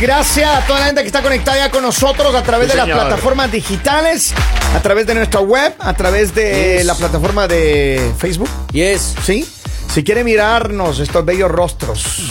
Gracias a toda la gente que está conectada ya con nosotros a través Sí, de las plataformas digitales, a través de nuestra web, a través de Yes. la plataforma de Facebook. Yes. ¿Sí? Si quieren mirarnos estos bellos rostros,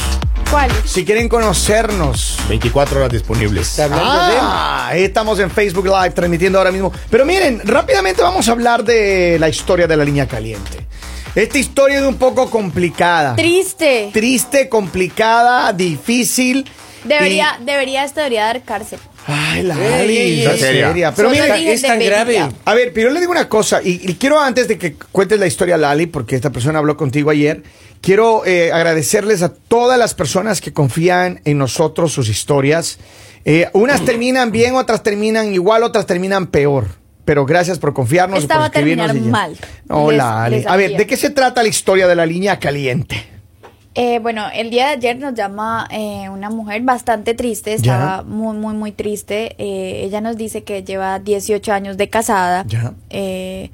¿Cuál? si quieren conocernos. 24 horas disponibles. Ah, ahí estamos en Facebook Live transmitiendo ahora mismo. Pero miren, rápidamente vamos a hablar de la historia de la línea caliente. Esta historia es un poco complicada. Triste. Triste, complicada, difícil. Debería, debería, esto debería dar cárcel. Ay, la seria. Pero Solo mira, es tan grave. a ver, pero yo le digo una cosa, y, y quiero antes de que cuentes la historia, Lali, porque esta persona habló contigo ayer, quiero eh, agradecerles a todas las personas que confían en nosotros, sus historias. Eh, unas terminan bien, otras terminan igual, otras terminan peor. Pero gracias por confiarnos. y por va a terminar escribirnos y mal. No, Les- Lali. les A ver. ¿de qué se trata la historia de la línea caliente? Eh, bueno, el día de ayer nos llama eh, una mujer bastante triste, estaba Ya. muy, muy, muy triste. Eh, ella nos dice que lleva 18 años de casada Ya. eh,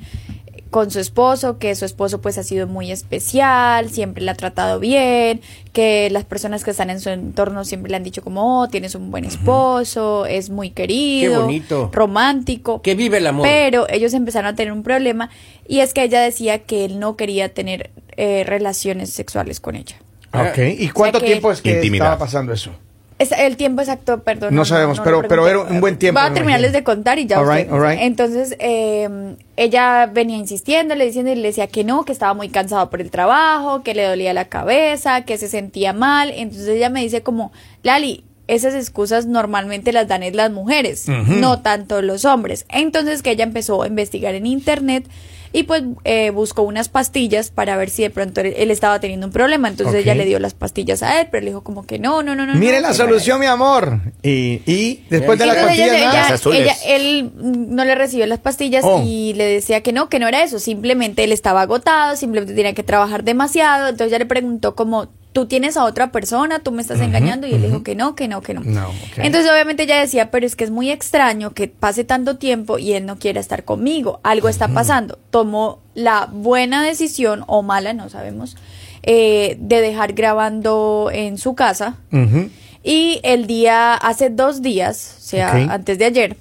con su esposo, que su esposo pues ha sido muy especial, siempre la ha tratado bien, que las personas que están en su entorno siempre le han dicho como, oh, tienes un buen esposo, es muy querido, Qué bonito. romántico. Que vive el amor. Pero ellos empezaron a tener un problema y es que ella decía que él no quería tener eh, relaciones sexuales con ella. Ah. Ok. ¿Y cuánto O sea que- tiempo es que Intimidad. estaba pasando eso? Es el tiempo exacto, perdón. No sabemos, pero- pero era un buen tiempo, Voy a terminarles de contar y ya. All right, ustedes- all right. Entonces, eh, ella venía insistiéndole, diciendo y le decía que no, que estaba muy cansado por el trabajo, que le dolía la cabeza, que se sentía mal. Entonces ella me dice como, Lali, esas excusas normalmente las dan es las mujeres, no tanto los hombres. Entonces que ella empezó a investigar en internet y pues eh, buscó unas pastillas para ver si de pronto él, él estaba teniendo un problema. Entonces ella le dio las pastillas a él, pero él dijo como que no, no, no, no. Mire no, la solución, mi amor. Y, y después de la entonces pastilla, ella, nada. ella- azules. ella- él no le recibió las pastillas Oh. y le decía que no, que no era eso, simplemente él estaba agotado, simplemente tenía que trabajar demasiado, entonces ella le preguntó como, tú tienes a otra persona, tú me estás engañando y él dijo que no, que no, que no. No. Entonces obviamente ella decía, pero es que es muy extraño que pase tanto tiempo y él no quiera estar conmigo, algo está pasando. Tomó la buena decisión o mala, no sabemos, eh, de dejar grabando en su casa. Y el día, hace dos días, o sea, antes de ayer,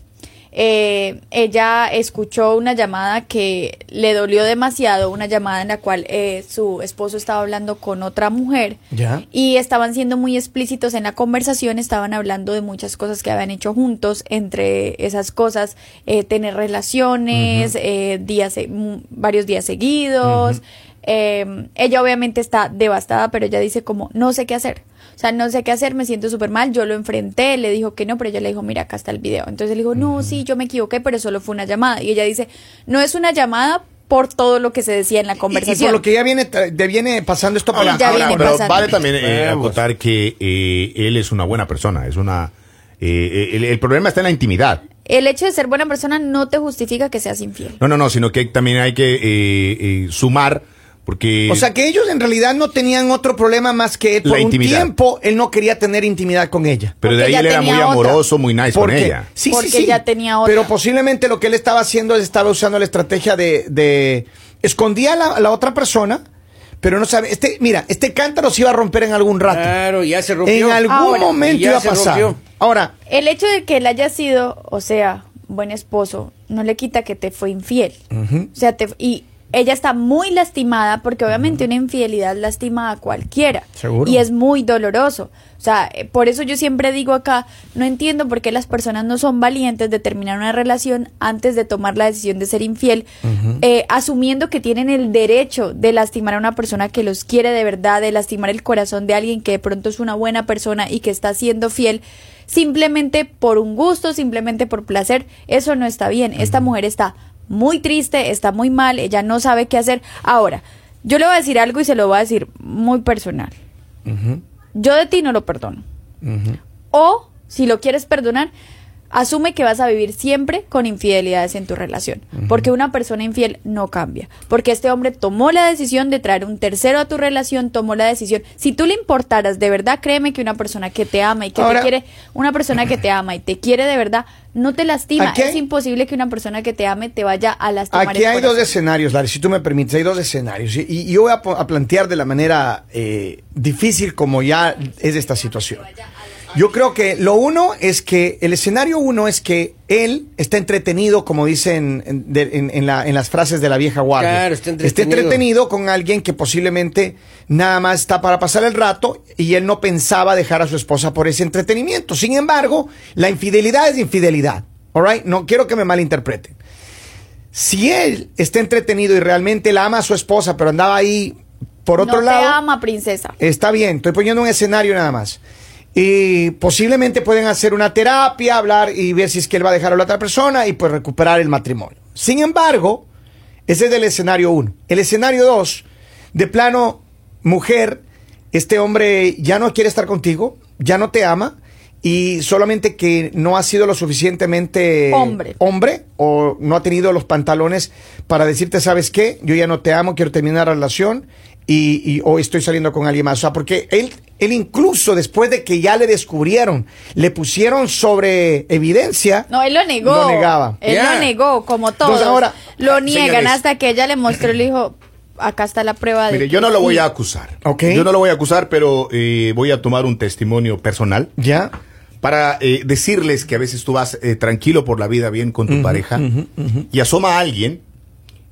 eh, ella escuchó una llamada que le dolió demasiado, una llamada en la cual eh, su esposo estaba hablando con otra mujer Ya. y estaban siendo muy explícitos en la conversación, estaban hablando de muchas cosas que habían hecho juntos, entre esas cosas, eh, tener relaciones, eh, días, mm, varios días seguidos. Eh, ella obviamente está devastada, pero ella dice como, no sé qué hacer. O sea, no sé qué hacer, me siento súper mal. Yo lo enfrenté, le dijo que no, pero ella le dijo, mira, acá está el video. Entonces él dijo, no, sí, yo me equivoqué, pero solo fue una llamada. Y ella dice, no es una llamada por todo lo que se decía en la Y, y conversación. por lo que ya viene, tra- de- viene pasando esto por Ahora, ya ahora, viene pero vale también eh, acotar que eh, él es una buena persona, es una... eh, el, el problema está en la intimidad. El hecho de ser buena persona no te justifica que seas infiel. No, no, no, sino que también hay que eh, eh, sumar, porque... O sea que ellos en realidad no tenían otro problema más que Por un tiempo él no quería tener intimidad con ella. pero de porque ahí ya él era muy otra. amoroso, muy nice con ella. sí, sí, Porque sí. ya tenía otra. Pero posiblemente lo que él estaba haciendo, él estaba usando la estrategia de, de escondía a la, a la otra persona, pero no sabe. Este, mira, este cántaro se iba a romper en algún rato. Claro, ya se rompió. en algún Ahora. momento iba a pasar. rompió. Ahora, El hecho de que él haya sido, o sea, buen esposo, no le quita que te fue infiel. O sea, te, y ella está muy lastimada porque obviamente una infidelidad lastima a cualquiera. Seguro. Y es muy doloroso. O sea, eh, por eso yo siempre digo acá, no entiendo por qué las personas no son valientes de terminar una relación antes de tomar la decisión de ser infiel, eh, asumiendo que tienen el derecho de lastimar a una persona que los quiere de verdad, de lastimar el corazón de alguien que de pronto es una buena persona y que está siendo fiel simplemente por un gusto, simplemente por placer, eso no está bien. Esta mujer está muy triste, está muy mal, ella no sabe qué hacer. Ahora, yo le voy a decir algo y se lo voy a decir muy personal. Yo de ti no lo perdono. O, si lo quieres perdonar, asume que vas a vivir siempre con infidelidades en tu relación. Porque una persona infiel no cambia. Porque este hombre tomó la decisión de traer un tercero a tu relación, tomó la decisión. Si tú le importaras de verdad, créeme que una persona que te ama y que Ahora- te quiere, una persona que te ama y te quiere de verdad, no te lastima. Aquí Es imposible que una persona que te ame te vaya a lastimar. Aquí el hay dos escenarios, Larry, si tú me permites, hay dos escenarios. Y, y yo voy a plantear de la manera eh, difícil como ya es esta situación. Yo creo que lo uno es que el escenario uno es que él está entretenido, como dicen en, de- en- en la- en las frases de la vieja guardia. Claro, está entretenido. entretenido con alguien que posiblemente nada más está para pasar el rato y él no pensaba dejar a su esposa por ese entretenimiento. Sin embargo, la infidelidad es infidelidad. All right? No quiero que me malinterpreten. Si él está entretenido y realmente la ama a su esposa, pero andaba ahí por otro no lado. te ama, princesa. Está bien, estoy poniendo un escenario nada más. Y posiblemente pueden hacer una terapia, hablar y ver si es que él va a dejar a la otra persona y pues recuperar el matrimonio. Sin embargo, ese es el escenario uno. El escenario dos, de plano, mujer, este hombre ya no quiere estar contigo, ya no te ama y solamente que no ha sido lo suficientemente Hombre. hombre o no ha tenido los pantalones para decirte, ¿sabes qué? Yo ya no te amo, quiero terminar la relación y, y hoy estoy saliendo con alguien más. O sea, porque él, él incluso después de que ya le descubrieron, le pusieron sobre evidencia. No, él lo negó. Lo negaba. Él lo negó, como todos. Entonces, ahora, lo niegan señores. hasta que ella le mostró y le dijo, acá está la prueba de Mire, yo no lo voy sí". a acusar. Ok. Yo no lo voy a acusar, pero eh, voy a tomar un testimonio personal ¿Ya? para eh, decirles que a veces tú vas eh, tranquilo por la vida bien con tu pareja y asoma a alguien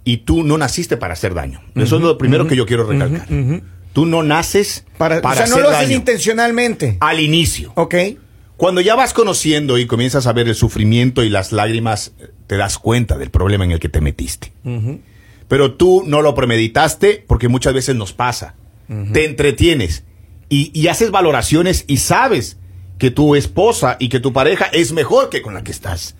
y tú no naciste para hacer daño. Eso es lo primero que yo quiero recalcar. Tú no naces Para, para, o sea, no lo haces daño. intencionalmente. Al inicio. Ok. Cuando ya vas conociendo y comienzas a ver el sufrimiento y las lágrimas, te das cuenta del problema en el que te metiste. Pero tú no lo premeditaste porque muchas veces nos pasa. Te entretienes y, y haces valoraciones y sabes que tu esposa y que tu pareja es mejor que con la que estás.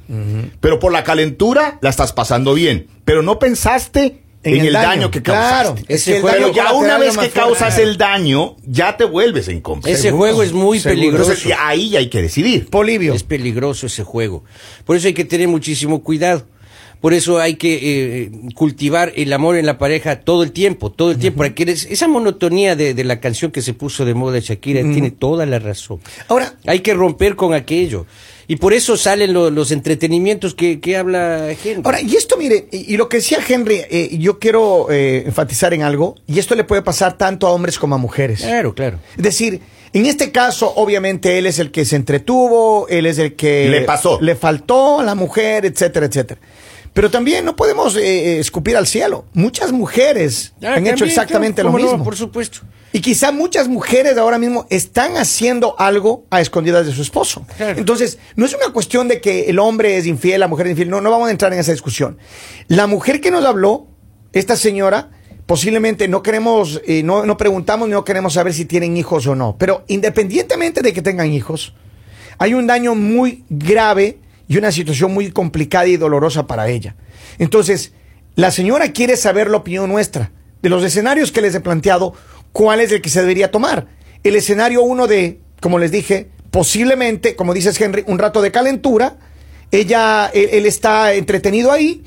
Pero por la calentura la estás pasando bien. Pero no pensaste en, el, daño, que claro. causaste. Ese daño Pero ya una vez que causas el daño, ya te vuelves en contra. Ese Seguro, juego es muy seguro. peligroso. Entonces, ahí ya hay que decidir. Polivio. Es peligroso ese juego. Por eso hay que tener muchísimo cuidado. Por eso hay que eh, cultivar el amor en la pareja todo el tiempo, todo el tiempo. Para que es- esa monotonía de, de la canción que se puso de moda Shakira tiene toda la razón. Ahora, Hay que romper con aquello. Y por eso salen lo- los entretenimientos que, que habla Henry. Ahora, y esto, mire, y, y lo que decía Henry, eh, yo quiero eh, enfatizar en algo, y esto le puede pasar tanto a hombres como a mujeres. Claro, claro. Es decir, en este caso, obviamente, él es el que se entretuvo, él es el que... Le pasó. Le faltó a la mujer, etcétera, etcétera. Pero también no podemos eh, eh, escupir al cielo. Muchas mujeres Ah, han hecho exactamente claro, lo cómo no, mismo. por supuesto. Y quizá muchas mujeres ahora mismo están haciendo algo a escondidas de su esposo. Claro. Entonces, no es una cuestión de que el hombre es infiel, la mujer es infiel. No, no vamos a entrar en esa discusión. La mujer que nos habló, esta señora, posiblemente no queremos, eh, no, no preguntamos, no queremos saber si tienen hijos o no. Pero independientemente de que tengan hijos, hay un daño muy grave y una situación muy complicada y dolorosa para ella. Entonces, la señora quiere saber la opinión nuestra de los escenarios que les he planteado, cuál es el que se debería tomar. El escenario uno de, como les dije, posiblemente, como dices Henry, un rato de calentura, ella, él, él está entretenido ahí.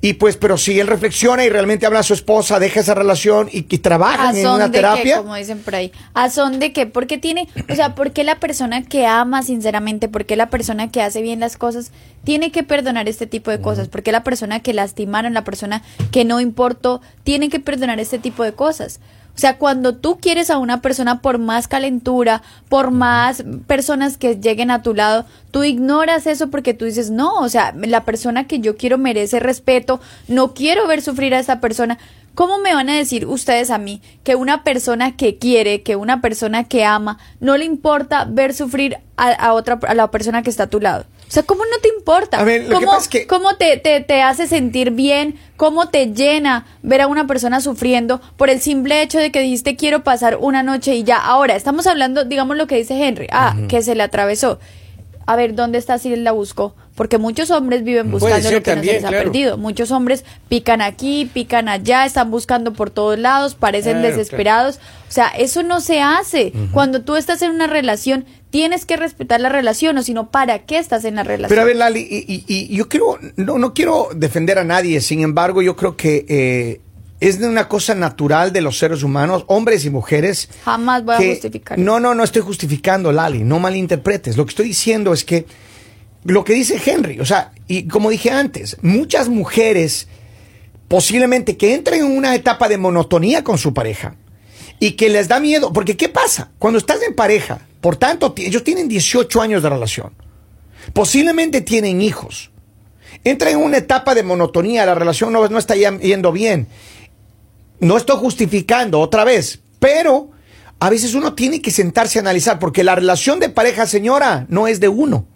Y pues, pero si él reflexiona y realmente habla a su esposa, deja esa relación y, y trabajan ¿A en una terapia. Como dicen por ahí. ¿A son de qué? Porque tiene, o sea, porque la persona que ama sinceramente, porque la persona que hace bien las cosas, tiene que perdonar este tipo de cosas, porque la persona que lastimaron, la persona que no importó, tiene que perdonar este tipo de cosas. O sea, cuando tú quieres a una persona por más calentura, por más personas que lleguen a tu lado, tú ignoras eso porque tú dices, no, o sea, la persona que yo quiero merece respeto, no quiero ver sufrir a esta persona. ¿Cómo me van a decir ustedes a mí que una persona que quiere, que una persona que ama, no le importa ver sufrir a, a otra, a la persona que está a tu lado? O sea, ¿cómo no te importa? A ver, lo que ¿Cómo, pasa es que- cómo te, te, te hace sentir bien? ¿Cómo te llena ver a una persona sufriendo por el simple hecho de que dijiste quiero pasar una noche y ya? Ahora, estamos hablando, digamos lo que dice Henry, ah, que se le atravesó. A ver, ¿dónde está si él la buscó? Porque muchos hombres viven buscando ser lo que no se les ha claro. perdido. Muchos hombres pican aquí, pican allá, están buscando por todos lados, parecen Claro, desesperados. O sea, eso no se hace. Cuando tú estás en una relación, tienes que respetar la relación, o si no, ¿para qué estás en la relación? Pero a ver, Lali, y, y- y yo quiero, no, no quiero defender a nadie, sin embargo, yo creo que eh, es de una cosa natural de los seres humanos, hombres y mujeres. Jamás voy a justificar. No, no, no estoy justificando, Lali, no malinterpretes. Lo que estoy diciendo es que lo que dice Henry, o sea, y como dije antes, muchas mujeres posiblemente que entren en una etapa de monotonía con su pareja y que les da miedo. Porque ¿qué pasa? Cuando estás en pareja, por tanto, ellos tienen 18 años de relación. Posiblemente tienen hijos. Entra en una etapa de monotonía, la relación no, no está yendo bien. No estoy justificando otra vez, pero a veces uno tiene que sentarse a analizar, porque la relación de pareja, señora, no es de uno.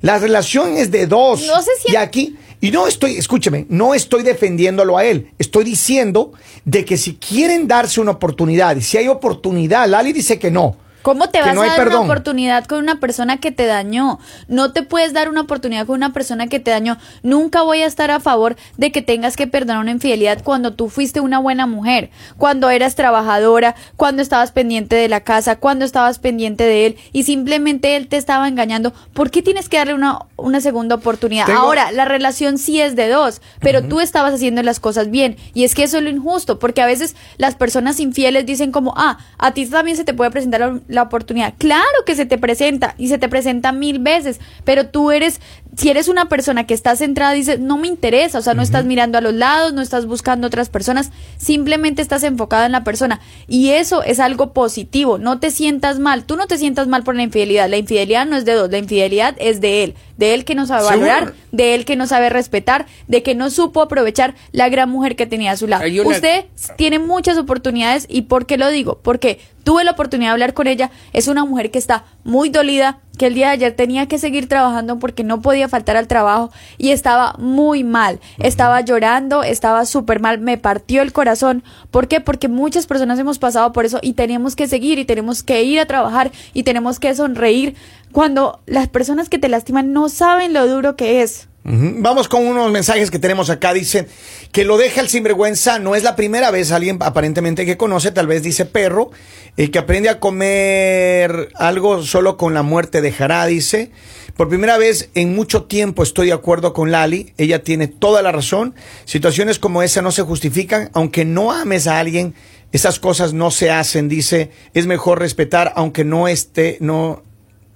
La relación es de dos. No sé si- Y aquí, y no estoy, escúcheme, no estoy defendiéndolo a él. Estoy diciendo de que si quieren darse una oportunidad, y si hay oportunidad, Lali dice que no. ¿Cómo te vas no a dar perdón. una oportunidad con una persona que te dañó? No te puedes dar una oportunidad con una persona que te dañó. Nunca voy a estar a favor de que tengas que perdonar una infidelidad cuando tú fuiste una buena mujer, cuando eras trabajadora, cuando estabas pendiente de la casa, cuando estabas pendiente de él y simplemente él te estaba engañando. ¿Por qué tienes que darle una, una segunda oportunidad? Tengo- Ahora, la relación sí es de dos, pero tú estabas haciendo las cosas bien. Y es que eso es lo injusto, porque a veces las personas infieles dicen como, ah, a ti también se te puede presentar la, oportunidad. Claro que se te presenta y se te presenta mil veces, pero tú eres, si eres una persona que está centrada, dices, no me interesa, o sea, no estás mirando a los lados, no estás buscando otras personas, simplemente estás enfocada en la persona. Y eso es algo positivo, no te sientas mal, tú no te sientas mal por la infidelidad, la infidelidad no es de dos, la infidelidad es de él, de él que no sabe Seguro. valorar, de él que no sabe respetar, de que no supo aprovechar la gran mujer que tenía a su lado. Una- Usted tiene muchas oportunidades y ¿por qué lo digo? Porque tuve la oportunidad de hablar con ella, es una mujer que está muy dolida, que el día de ayer tenía que seguir trabajando porque no podía faltar al trabajo y estaba muy mal, estaba llorando, estaba súper mal, me partió el corazón. ¿Por qué? Porque muchas personas hemos pasado por eso y tenemos que seguir y tenemos que ir a trabajar y tenemos que sonreír cuando las personas que te lastiman no saben lo duro que es. Vamos con unos mensajes que tenemos acá. Dicen que lo deja el sinvergüenza. No es la primera vez alguien aparentemente que conoce, tal vez dice perro, el que aprende a comer algo solo con la muerte dejará, dice. Por primera vez en mucho tiempo estoy de acuerdo con Lali. Ella tiene toda la razón. Situaciones como esa no se justifican. Aunque no ames a alguien, esas cosas no se hacen, dice. Es mejor respetar aunque no esté, no,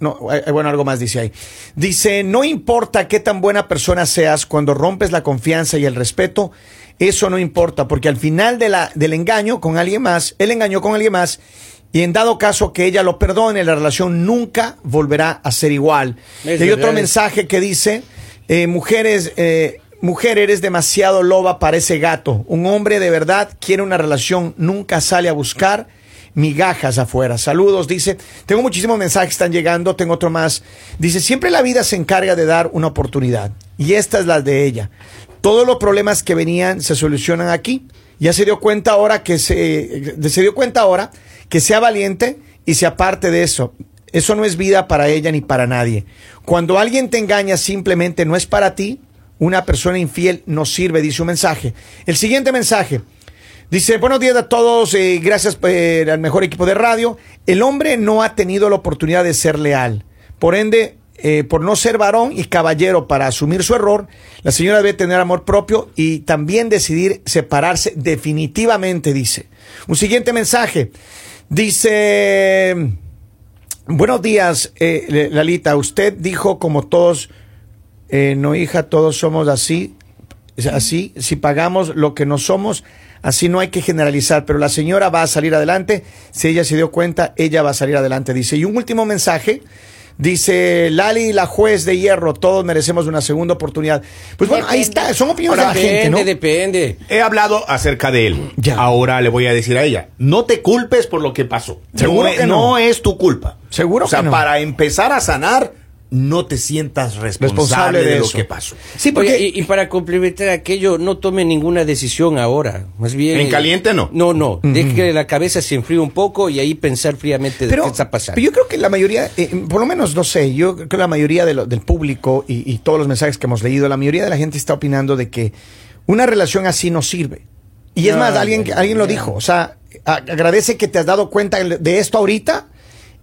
no, eh, bueno, algo más dice ahí. Dice, no importa qué tan buena persona seas, cuando rompes la confianza y el respeto, eso no importa, porque al final de la, del engaño con alguien más, él engañó con alguien más, y en dado caso que ella lo perdone, la relación nunca volverá a ser igual. Es y hay otro mensaje que dice, eh, mujeres, eh, mujer, eres demasiado loba para ese gato. Un hombre de verdad quiere una relación, nunca sale a buscar migajas afuera. Saludos, dice. Tengo muchísimos mensajes que están llegando, tengo otro más. Dice, siempre la vida se encarga de dar una oportunidad. Y esta es la de ella. Todos los problemas que venían se solucionan aquí. Ya se dio cuenta ahora que se, se dio cuenta ahora que sea valiente y se aparte de eso. Eso no es vida para ella ni para nadie. Cuando alguien te engaña simplemente no es para ti, una persona infiel no sirve, dice un mensaje. El siguiente mensaje. Dice, buenos días a todos, eh, gracias al mejor equipo de radio. El hombre no ha tenido la oportunidad de ser leal. Por ende, eh, por no ser varón y caballero para asumir su error, la señora debe tener amor propio y también decidir separarse definitivamente, dice. Un siguiente mensaje. Dice, buenos días, eh, Lalita. Usted dijo como todos, eh, no hija, todos somos así, así, si pagamos lo que no somos, así no hay que generalizar, pero la señora va a salir adelante, si ella se dio cuenta, ella va a salir adelante, dice. Y un último mensaje, dice Lali, la juez de hierro, todos merecemos una segunda oportunidad. Pues bueno, ahí está, son opiniones de la Depende, gente, ¿no? depende. He hablado acerca de él. Ya. Ahora le voy a decir a ella, no te culpes por lo que pasó. Seguro no, es- que no. no es tu culpa. Seguro o sea, que no. para empezar a sanar, no te sientas responsable, Responsable de de, lo que pasó. Sí, porque... Oye, y, y para complementar aquello, no tome ninguna decisión ahora. Más bien. En caliente, no. No, no. Deje que la cabeza se enfríe un poco y ahí pensar fríamente de qué está pasando. pero yo creo que la mayoría, eh, por lo menos, no sé, yo creo que la mayoría de lo- del público y, y todos los mensajes que hemos leído, la mayoría de la gente está opinando de que una relación así no sirve. Y es No, más, alguien, alguien lo dijo, o sea, agradece que te has dado cuenta de esto ahorita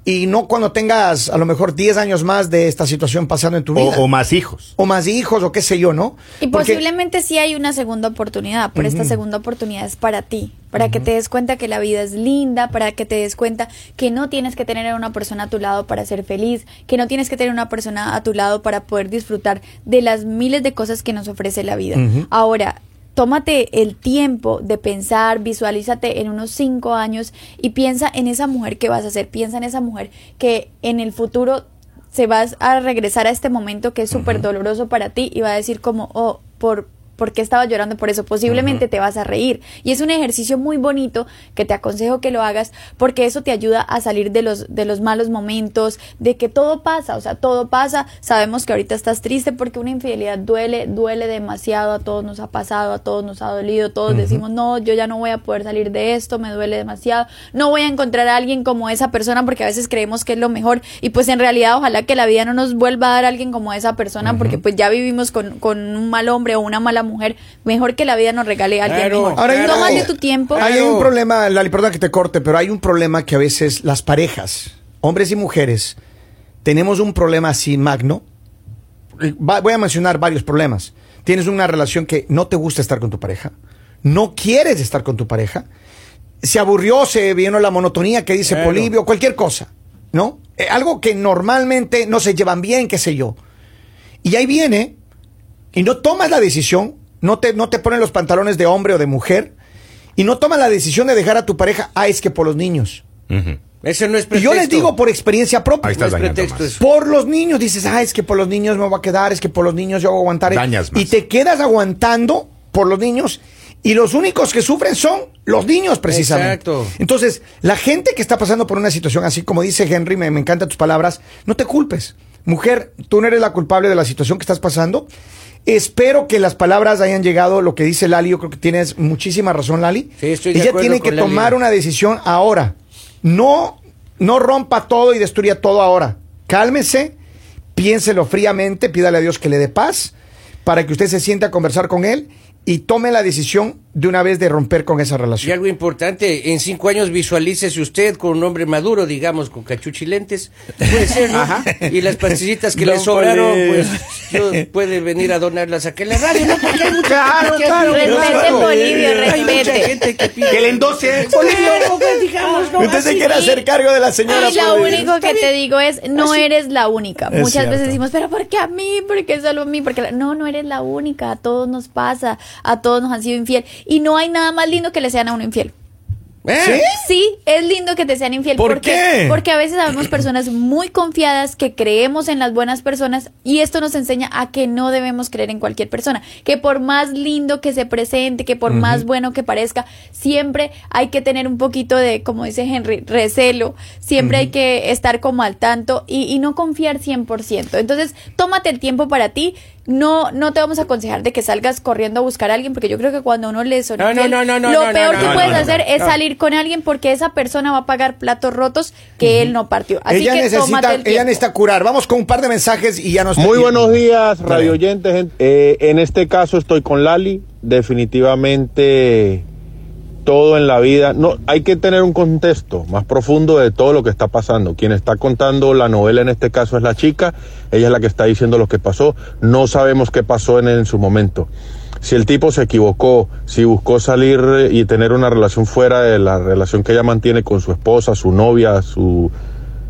y no cuando tengas a lo mejor 10 años más de esta situación pasando en tu vida. O, o más hijos. O más hijos o qué sé yo, ¿no? Y Porque- posiblemente sí hay una segunda oportunidad, pero esta segunda oportunidad es para ti, para que te des cuenta que la vida es linda, para que te des cuenta que no tienes que tener a una persona a tu lado para ser feliz, que no tienes que tener una persona a tu lado para poder disfrutar de las miles de cosas que nos ofrece la vida. Ahora, tómate el tiempo de pensar, visualízate en unos cinco años y piensa en esa mujer que vas a ser, piensa en esa mujer que en el futuro se vas a regresar a este momento que es súper doloroso para ti y va a decir como, oh, por, ¿por qué estaba llorando por eso? Posiblemente te vas a reír. Y es un ejercicio muy bonito que te aconsejo que lo hagas porque eso te ayuda a salir de los, de los malos momentos, de que todo pasa, o sea, todo pasa. Sabemos que ahorita estás triste porque una infidelidad duele, duele demasiado, a todos nos ha pasado, a todos nos ha dolido, todos decimos, no, yo ya no voy a poder salir de esto, me duele demasiado, no voy a encontrar a alguien como esa persona porque a veces creemos que es lo mejor y pues en realidad ojalá que la vida no nos vuelva a dar a alguien como esa persona porque pues ya vivimos con, con un mal hombre o una mala mujer, mejor que la vida nos regale a alguien Claro, mejor. Ahora hay claro. Tómate tu tiempo. Hay Claro. un problema, Lali, perdón que te corte, pero hay un problema que a veces las parejas, hombres y mujeres, tenemos un problema así magno. Va- voy a mencionar varios problemas. Tienes una relación que no te gusta estar con tu pareja, no quieres estar con tu pareja, se aburrió, se vino la monotonía que dice Claro. Polibio, cualquier cosa, ¿no? Eh, algo que normalmente no se llevan bien, qué sé yo. Y ahí viene y no tomas la decisión, no te, no te ponen los pantalones de hombre o de mujer, y no tomas la decisión de dejar a tu pareja, ah, es que por los niños. Ese no es Y pretexto. yo les digo por experiencia propia. Ahí No estás es dañando pretexto más. eso. Por los niños, dices, ah, es que por los niños me voy a quedar, es que por los niños yo voy a aguantar. Dañas más. Y te quedas aguantando por los niños y los únicos que sufren son los niños precisamente. Exacto. Entonces, la gente que está pasando por una situación así, como dice Henry, me, me encantan tus palabras, no te culpes. Mujer, tú no eres la culpable de la situación que estás pasando. Espero que las palabras hayan llegado, lo que dice Lali, yo creo que tienes muchísima razón, Lali. Sí, estoy de Ella tiene que Lali. tomar una decisión ahora. No, no rompa todo y destruya todo ahora. Cálmese, piénselo fríamente, pídale a Dios que le dé paz para que usted se sienta a conversar con él y tome la decisión de una vez de romper con esa Y relación. algo importante, en cinco años visualícese usted con un hombre maduro, digamos, con cachuchi lentes. Puede ser, ¿no? Y las pastillitas que le sobraron, Poli. pues yo- puede venir a donarlas aquí en la radio, ¿no? Porque hay mucha Claro, gente que claro, Respete, claro. Bolivio, Hay mucha respete. gente que pide. Que le endose. Claro, pues, digamos, ¿no? Usted se Así. quiere hacer cargo de la señora. Y lo único que te digo es, no eres la única. Es Muchas cierto. veces decimos, pero ¿por qué a mí? ¿Por qué solo a mí? Porque la-". no, no eres la única. A todos nos pasa, a todos nos han sido infiel. Y no hay nada más lindo que le sean a uno infiel. ¿Eh? ¿Sí? Sí, es lindo que te sean infiel. ¿Por qué? Porque a veces sabemos personas muy confiadas que creemos en las buenas personas y esto nos enseña a que no debemos creer en cualquier persona. Que por más lindo que se presente, que por más bueno que parezca, siempre hay que tener un poquito de, como dice Henry, recelo. Siempre hay que estar como al tanto y, y no confiar 100%. Entonces, tómate el tiempo para ti. No, no te vamos a aconsejar de que salgas corriendo a buscar a alguien porque yo creo que cuando uno le son No, no, no, no, no, lo no, peor no, que no, puedes hacer no. es No. salir con alguien porque esa persona va a pagar platos rotos que él no partió. Así ella que necesita, el ella necesita curar. Vamos con un par de mensajes y ya nos Muy buenos días, radio oyentes. gente. Eh, en este caso estoy con Lali. Definitivamente todo en la vida. No, hay que tener un contexto más profundo de todo lo que está pasando. Quien está contando la novela en este caso es la chica. Ella es la que está diciendo lo que pasó. No sabemos qué pasó en, en su momento. Si el tipo se equivocó, si buscó salir eh, y tener una relación fuera de la relación que ella mantiene con su esposa, su novia, su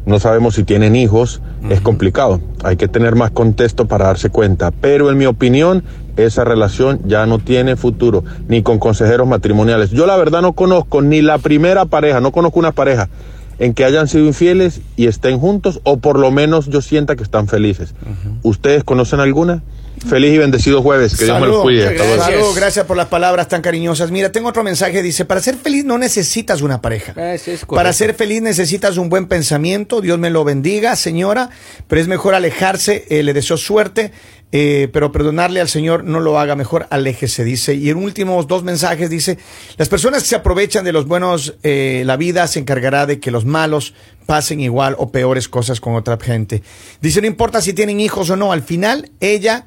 no sabemos si tienen hijos, es complicado. Hay que tener más contexto para darse cuenta. Pero en mi opinión, esa relación ya no tiene futuro, ni con consejeros matrimoniales. Yo la verdad no conozco ni la primera pareja, no conozco una pareja en que hayan sido infieles y estén juntos, o por lo menos yo sienta que están felices. ¿Ustedes conocen alguna? Feliz y bendecido jueves, que Dios me los Saludos. cuide. Gracias. Saludos, gracias por las palabras tan cariñosas. Mira, tengo otro mensaje. Dice, para ser feliz no necesitas una pareja. Ah, es. Para ser feliz necesitas un buen pensamiento. Dios me lo bendiga, señora. Pero es mejor alejarse. Eh, le deseo suerte. Eh, pero perdonarle al Señor no lo haga mejor, aléjese, dice. Y en últimos dos mensajes dice, las personas que se aprovechan de los buenos, eh, la vida se encargará de que los malos pasen igual o peores cosas con otra gente. Dice, no importa si tienen hijos o no, al final ella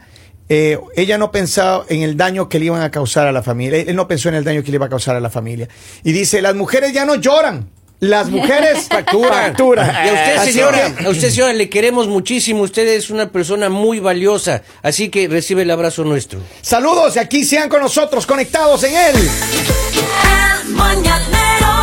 eh, ella no pensaba en el daño que le iban a causar a la familia. Él no pensó en el daño que le iba a causar a la familia. Y dice, las mujeres ya no lloran. Las mujeres Factura. facturan. Y a usted, señora, a usted, señora, le queremos muchísimo. Usted es una persona muy valiosa. Así que recibe el abrazo nuestro. Saludos y aquí sean con nosotros conectados en él. El mañanero